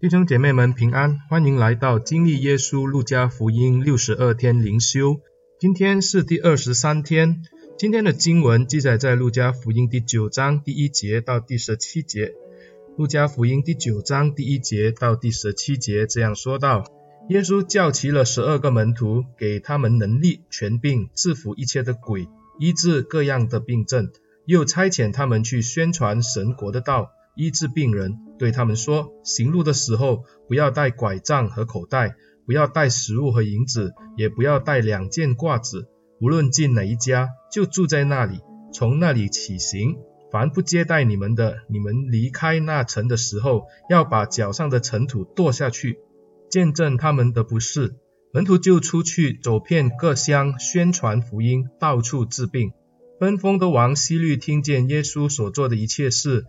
弟兄姐妹们平安，欢迎来到经历耶稣路加福音六十二天灵修。今天是第二十三天，今天的经文记载在路加福音第九章第一节到第十七节。路加福音第九章第一节到第十七节这样说道：耶稣叫齐了十二个门徒，给他们能力、权柄，制服一切的鬼，医治各样的病症，又差遣他们去宣传神国的道。医治病人，对他们说：行路的时候，不要带拐杖和口袋，不要带食物和银子，也不要带两件褂子。无论进哪一家，就住在那里，从那里起行。凡不接待你们的，你们离开那城的时候，要把脚上的尘土跺下去，见证他们的不是。门徒就出去走遍各乡，宣传福音，到处治病。分封的王希律听见耶稣所做的一切事，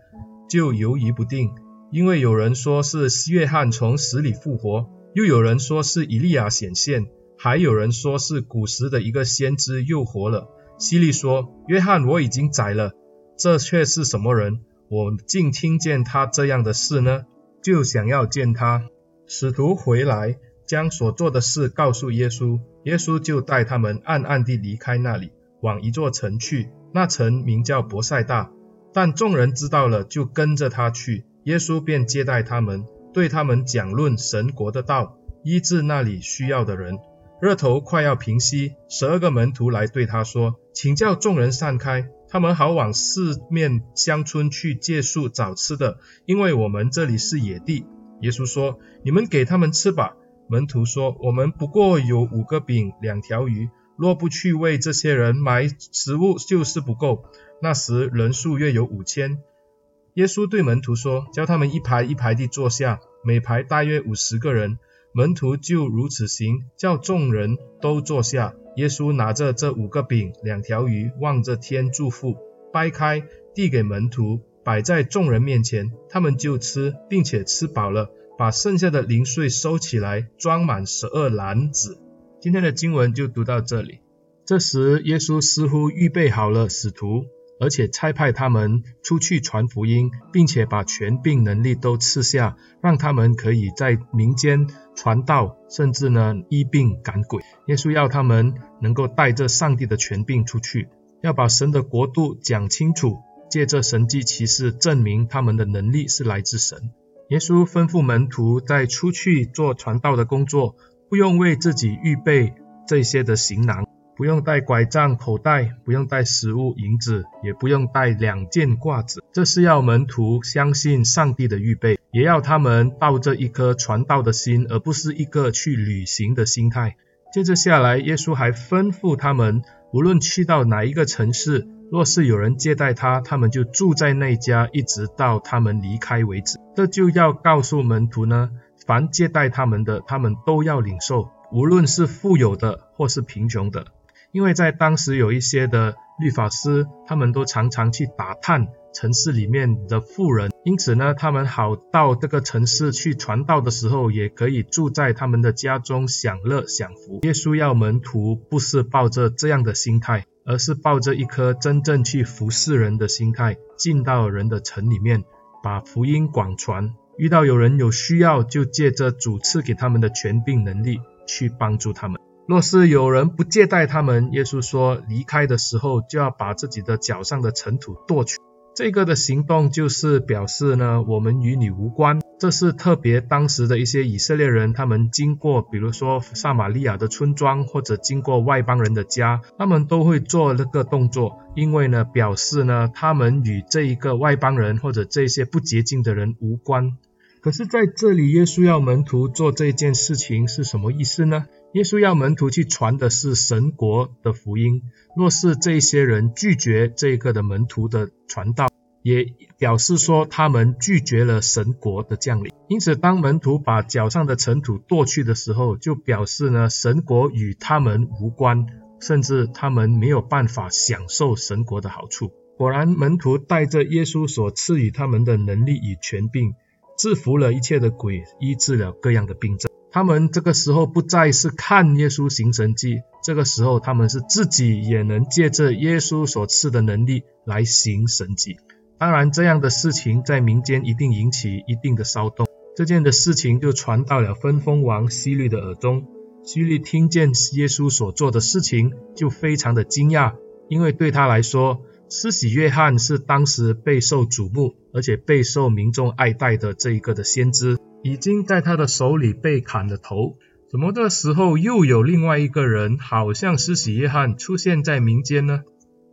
就犹疑不定，因为有人说是约翰从死里复活，又有人说是以利亚显现，还有人说是古时的一个先知又活了。希利说：“约翰我已经宰了，这却是什么人？我竟听见他这样的事呢？”就想要见他。使徒回来，将所做的事告诉耶稣，耶稣就带他们暗暗地离开那里，往一座城去，那城名叫伯赛大。但众人知道了，就跟着他去。耶稣便接待他们，对他们讲论神国的道，医治那里需要的人。热头快要平息，十二个门徒来对他说：“请叫众人散开，他们好往四面乡村去借宿找吃的，因为我们这里是野地。”耶稣说：“你们给他们吃吧。”门徒说：“我们不过有五个饼，两条鱼，若不去为这些人买食物，就是不够。”那时人数约有五千。耶稣对门徒说：“叫他们一排一排地坐下，每排大约五十个人。”门徒就如此行，叫众人都坐下。耶稣拿着这五个饼、两条鱼，望着天祝福，掰开，递给门徒，摆在众人面前。他们就吃，并且吃饱了，把剩下的零碎收起来，装满十二篮子。今天的经文就读到这里。这时，耶稣似乎预备好了使徒。而且差派他们出去传福音，并且把权柄能力都赐下，让他们可以在民间传道，甚至呢医病赶鬼。耶稣要他们能够带着上帝的权柄出去，要把神的国度讲清楚，借着神迹奇事证明他们的能力是来自神。耶稣吩咐门徒在出去做传道的工作，不用为自己预备这些的行囊。不用带拐杖、口袋，不用带食物、银子，也不用带两件褂子。这是要门徒相信上帝的预备，也要他们抱着一颗传道的心，而不是一个去旅行的心态。接着下来，耶稣还吩咐他们，无论去到哪一个城市，若是有人接待他，他们就住在那家，一直到他们离开为止。这就要告诉门徒呢，凡接待他们的，他们都要领受，无论是富有的或是贫穷的。因为在当时有一些的律法师，他们都常常去打探城市里面的富人，因此呢，他们好到这个城市去传道的时候，也可以住在他们的家中享乐享福。耶稣要门徒不是抱着这样的心态，而是抱着一颗真正去服侍人的心态，进到人的城里面，把福音广传。遇到有人有需要，就借着主赐给他们的权柄能力去帮助他们。若是有人不接待他们，耶稣说，离开的时候就要把自己的脚上的尘土跺去。这个的行动就是表示呢，我们与你无关。这是特别当时的一些以色列人，他们经过，比如说撒玛利亚的村庄，或者经过外邦人的家，他们都会做那个动作，因为呢，表示呢，他们与这一个外邦人或者这些不洁净的人无关。可是在这里，耶稣要门徒做这件事情是什么意思呢？耶稣要门徒去传的是神国的福音。若是这些人拒绝这个的门徒的传道，也表示说他们拒绝了神国的降临。因此，当门徒把脚上的尘土跺去的时候，就表示呢，神国与他们无关，甚至他们没有办法享受神国的好处。果然，门徒带着耶稣所赐予他们的能力与权柄，制服了一切的鬼，医治了各样的病症。他们这个时候不再是看耶稣行神迹，这个时候他们是自己也能借着耶稣所赐的能力来行神迹。当然，这样的事情在民间一定引起一定的骚动。这件的事情就传到了分封王希律的耳中。希律听见耶稣所做的事情，就非常的惊讶，因为对他来说，施洗约翰是当时备受瞩目，而且备受民众爱戴的这一个的先知，已经在他的手里被砍了头。怎么这时候又有另外一个人，好像施洗约翰出现在民间呢？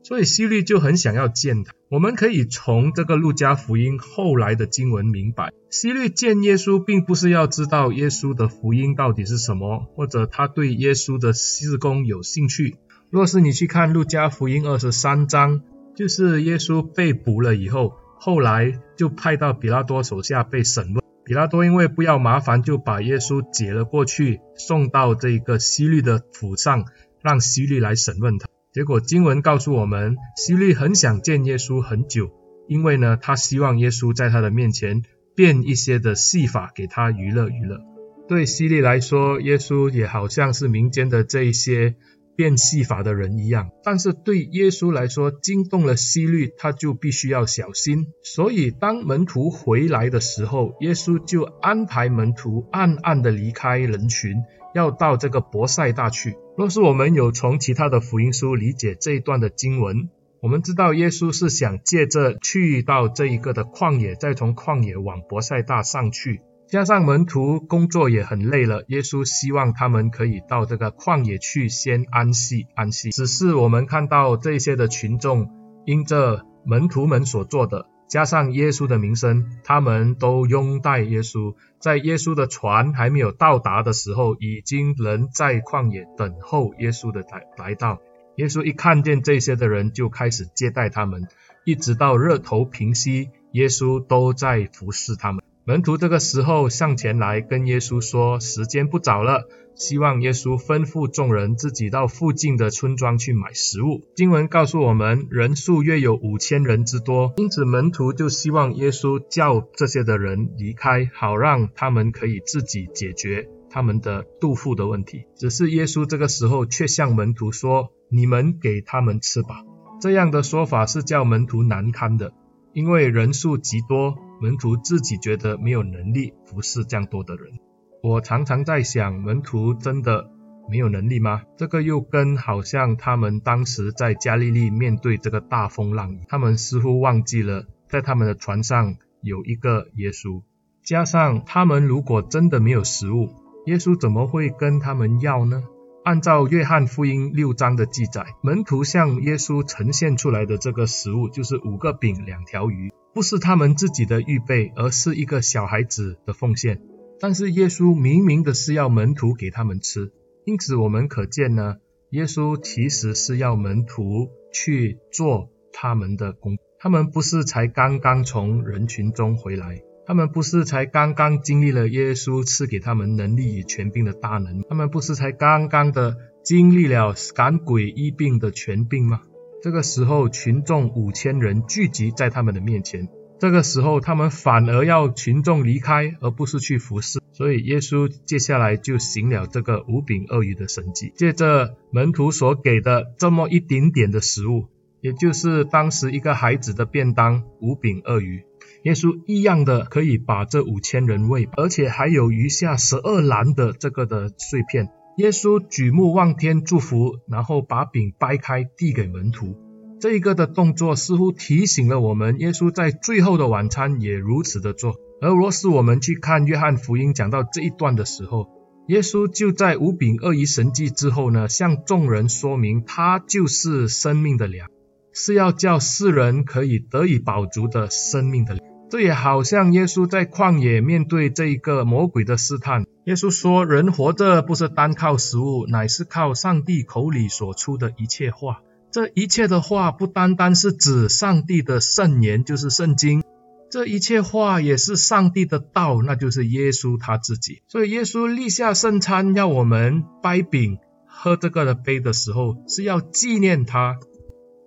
所以希律就很想要见他。我们可以从这个路加福音后来的经文明白，希律见耶稣，并不是要知道耶稣的福音到底是什么，或者他对耶稣的事工有兴趣。若是你去看路加福音二十三章，就是耶稣被捕了以后，后来就派到比拉多手下被审问。比拉多因为不要麻烦，就把耶稣解了过去，送到这个希律的府上，让希律来审问他。结果经文告诉我们，希律很想见耶稣很久，因为呢，他希望耶稣在他的面前变一些的戏法给他娱乐娱乐。对希律来说，耶稣也好像是民间的这一些变戏法的人一样。但是对耶稣来说，惊动了西律，他就必须要小心。所以当门徒回来的时候，耶稣就安排门徒暗暗的离开人群。要到这个伯赛大去。若是我们有从其他的福音书理解这一段的经文，我们知道耶稣是想借着去到这一个的旷野，再从旷野往伯赛大上去。加上门徒工作也很累了，耶稣希望他们可以到这个旷野去先安息安息。只是我们看到这些的群众因着门徒们所做的。加上耶稣的名声，他们都拥戴耶稣。在耶稣的船还没有到达的时候，已经人在旷野等候耶稣的来来到。耶稣一看见这些的人，就开始接待他们，一直到热头平息，耶稣都在服侍他们。门徒这个时候上前来跟耶稣说：“时间不早了。”希望耶稣吩咐众人自己到附近的村庄去买食物。经文告诉我们，人数约有五千人之多，因此门徒就希望耶稣叫这些的人离开，好让他们可以自己解决他们的肚腹的问题。只是耶稣这个时候却向门徒说：“你们给他们吃吧。”这样的说法是叫门徒难堪的，因为人数极多，门徒自己觉得没有能力服侍这样多的人。我常常在想，门徒真的没有能力吗？这个又跟好像他们当时在加利利面对这个大风浪，他们似乎忘记了在他们的船上有一个耶稣。加上他们如果真的没有食物，耶稣怎么会跟他们要呢？按照约翰福音六章的记载，门徒向耶稣呈现出来的这个食物就是五个饼两条鱼，不是他们自己的预备，而是一个小孩子的奉献。但是耶稣明明的是要门徒给他们吃，因此我们可见呢，耶稣其实是要门徒去做他们的工。他们不是才刚刚从人群中回来，他们不是才刚刚经历了耶稣赐给他们能力与权柄的大能，他们不是才刚刚的经历了赶鬼医病的权柄吗？这个时候群众五千人聚集在他们的面前。这个时候，他们反而要群众离开，而不是去服侍。所以，耶稣接下来就行了这个五饼二鱼的神迹。借着门徒所给的这么一点点的食物，也就是当时一个孩子的便当——五饼二鱼，耶稣一样的可以把这五千人喂，而且还有余下十二篮的这个的碎片。耶稣举目望天祝福，然后把饼掰开递给门徒。这一个的动作似乎提醒了我们，耶稣在最后的晚餐也如此的做。而若是我们去看约翰福音讲到这一段的时候，耶稣就在五饼二鱼神迹之后呢，向众人说明他就是生命的粮，是要叫世人可以得以饱足的生命的。这也好像耶稣在旷野面对这一个魔鬼的试探，耶稣说：“人活着不是单靠食物，乃是靠上帝口里所出的一切话。”这一切的话不单单是指上帝的圣言，就是圣经。这一切话也是上帝的道，那就是耶稣他自己。所以耶稣立下圣餐，要我们掰饼喝这个的杯的时候，是要纪念他。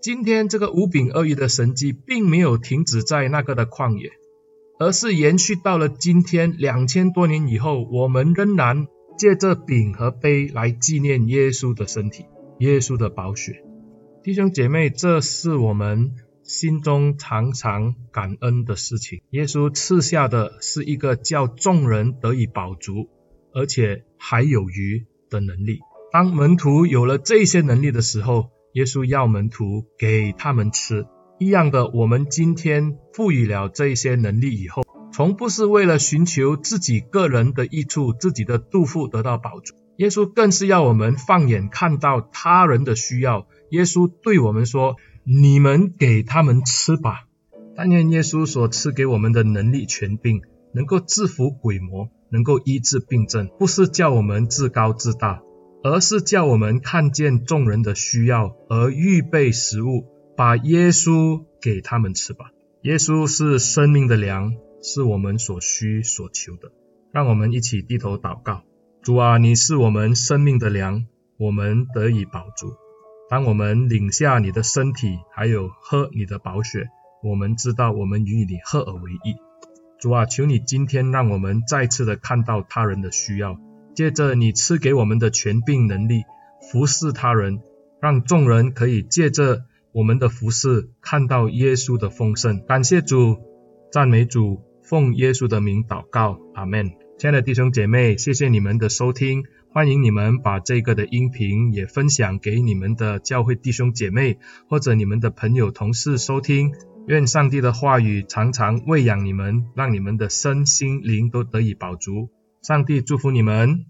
今天这个五饼二鱼的神迹，并没有停止在那个的旷野，而是延续到了今天两千多年以后，我们仍然借着饼和杯来纪念耶稣的身体，耶稣的宝血。弟兄姐妹，这是我们心中常常感恩的事情。耶稣赐下的是一个叫众人得以饱足，而且还有余的能力。当门徒有了这些能力的时候，耶稣要门徒给他们吃。一样的，我们今天赋予了这些能力以后，从不是为了寻求自己个人的益处，自己的肚腹得到饱足。耶稣更是要我们放眼看到他人的需要。耶稣对我们说：“你们给他们吃吧。”但愿耶稣所赐给我们的能力、权柄，能够制服鬼魔，能够医治病症，不是叫我们自高自大，而是叫我们看见众人的需要而预备食物，把耶稣给他们吃吧。耶稣是生命的粮，是我们所需所求的。让我们一起低头祷告。主啊，你是我们生命的粮，我们得以饱足。当我们领下你的身体，还有喝你的宝血，我们知道我们与你合而为一。主啊，求你今天让我们再次的看到他人的需要，借着你赐给我们的权柄能力，服侍他人，让众人可以借着我们的服侍看到耶稣的丰盛。感谢主，赞美主，奉耶稣的名祷告，阿门。亲爱的弟兄姐妹，谢谢你们的收听，欢迎你们把这个的音频也分享给你们的教会弟兄姐妹或者你们的朋友同事收听。愿上帝的话语常常喂养你们，让你们的身心灵都得以饱足。上帝祝福你们。